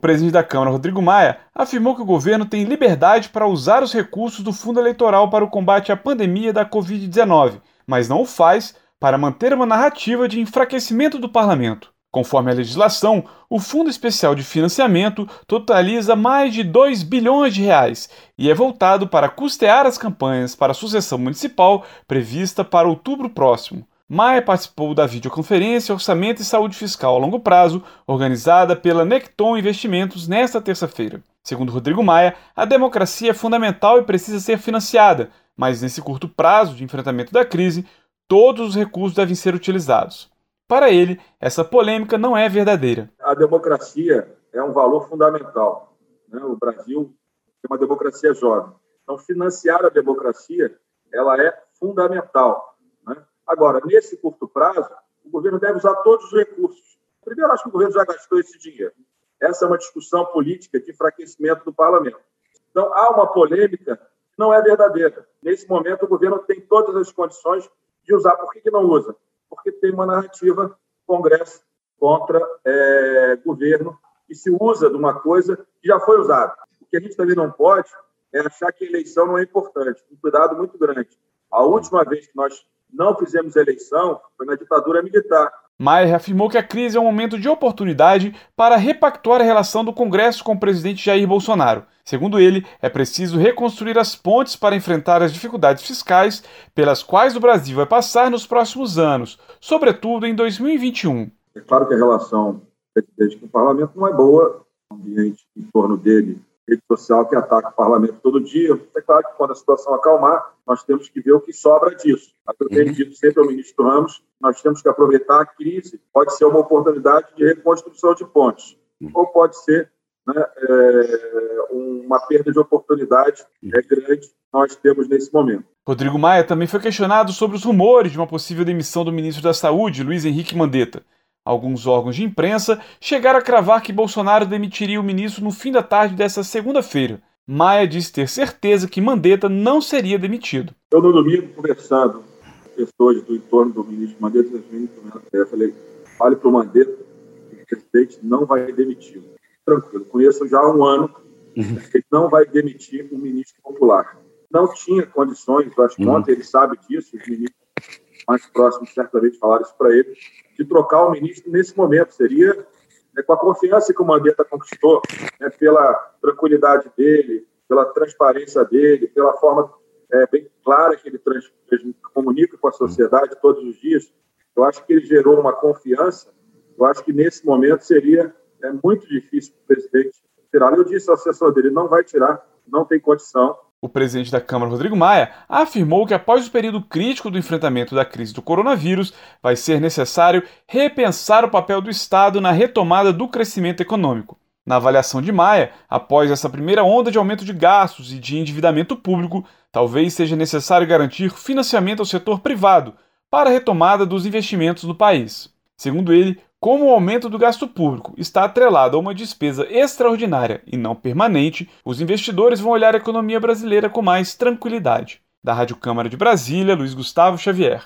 presidente da Câmara, Rodrigo Maia, afirmou que o governo tem liberdade para usar os recursos do fundo eleitoral para o combate à pandemia da Covid-19, mas não o faz para manter uma narrativa de enfraquecimento do parlamento. Conforme a legislação, o Fundo Especial de Financiamento totaliza mais de 2 bilhões de reais e é voltado para custear as campanhas para a sucessão municipal prevista para outubro próximo. Maia participou da videoconferência Orçamento e Saúde Fiscal a longo prazo, organizada pela Necton Investimentos nesta terça-feira. Segundo Rodrigo Maia, a democracia é fundamental e precisa ser financiada, mas nesse curto prazo de enfrentamento da crise, todos os recursos devem ser utilizados. Para ele, essa polêmica não é verdadeira. A democracia é um valor fundamental. Né? O Brasil é uma democracia jovem. Então, financiar a democracia ela é fundamental. Agora, nesse curto prazo, o governo deve usar todos os recursos. Primeiro, acho que o governo já gastou esse dinheiro. Essa é uma discussão política de enfraquecimento do parlamento. Então, há uma polêmica que não é verdadeira. Nesse momento, o governo tem todas as condições de usar. Por que não usa? porque tem uma narrativa Congresso contra é, governo e se usa de uma coisa que já foi usada. O que a gente também não pode é achar que a eleição não é importante. Um cuidado muito grande. A última vez que nós não fizemos eleição foi na ditadura militar. Maier afirmou que a crise é um momento de oportunidade para repactuar a relação do Congresso com o presidente Jair Bolsonaro. Segundo ele, é preciso reconstruir as pontes para enfrentar as dificuldades fiscais pelas quais o Brasil vai passar nos próximos anos, sobretudo em 2021. É claro que a relação presidente com o parlamento não é boa, o ambiente em torno dele rede social que ataca o parlamento todo dia. É claro que quando a situação acalmar, nós temos que ver o que sobra disso. Eu tenho uhum. dito sempre ao ministro Ramos, nós temos que aproveitar a crise. Pode ser uma oportunidade de reconstrução de pontes, uhum. ou pode ser né, é, uma perda de oportunidade é grande que nós temos nesse momento. Rodrigo Maia também foi questionado sobre os rumores de uma possível demissão do ministro da Saúde, Luiz Henrique Mandetta. Alguns órgãos de imprensa chegaram a cravar que Bolsonaro demitiria o ministro no fim da tarde dessa segunda-feira. Maia disse ter certeza que Mandetta não seria demitido. Eu, no domingo, conversando com pessoas do entorno do ministro Mandetta, eu falei: fale para o Mandetta que o presidente não vai demiti-lo. Tranquilo, conheço já há um ano uhum. que ele não vai demitir um ministro popular. Não tinha condições, acho que uhum. ontem ele sabe disso, os ministros mais próximos certamente falaram isso para ele, de trocar o ministro nesse momento. Seria né, com a confiança que o Mandetta conquistou, né, pela tranquilidade dele, pela transparência dele, pela forma é, bem clara que ele, trans, comunica com a sociedade todos os dias. Eu acho que ele gerou uma confiança. Eu acho que nesse momento seria é, muito difícil para o presidente tirar. Eu disse ao assessor dele: não vai tirar, não tem condição. O presidente da Câmara, Rodrigo Maia, afirmou que após o período crítico do enfrentamento da crise do coronavírus, vai ser necessário repensar o papel do Estado na retomada do crescimento econômico. Na avaliação de Maia, após essa primeira onda de aumento de gastos e de endividamento público, talvez seja necessário garantir financiamento ao setor privado para a retomada dos investimentos no país. Segundo ele, como o aumento do gasto público está atrelado a uma despesa extraordinária e não permanente, os investidores vão olhar a economia brasileira com mais tranquilidade. Da Rádio Câmara de Brasília, Luiz Gustavo Xavier.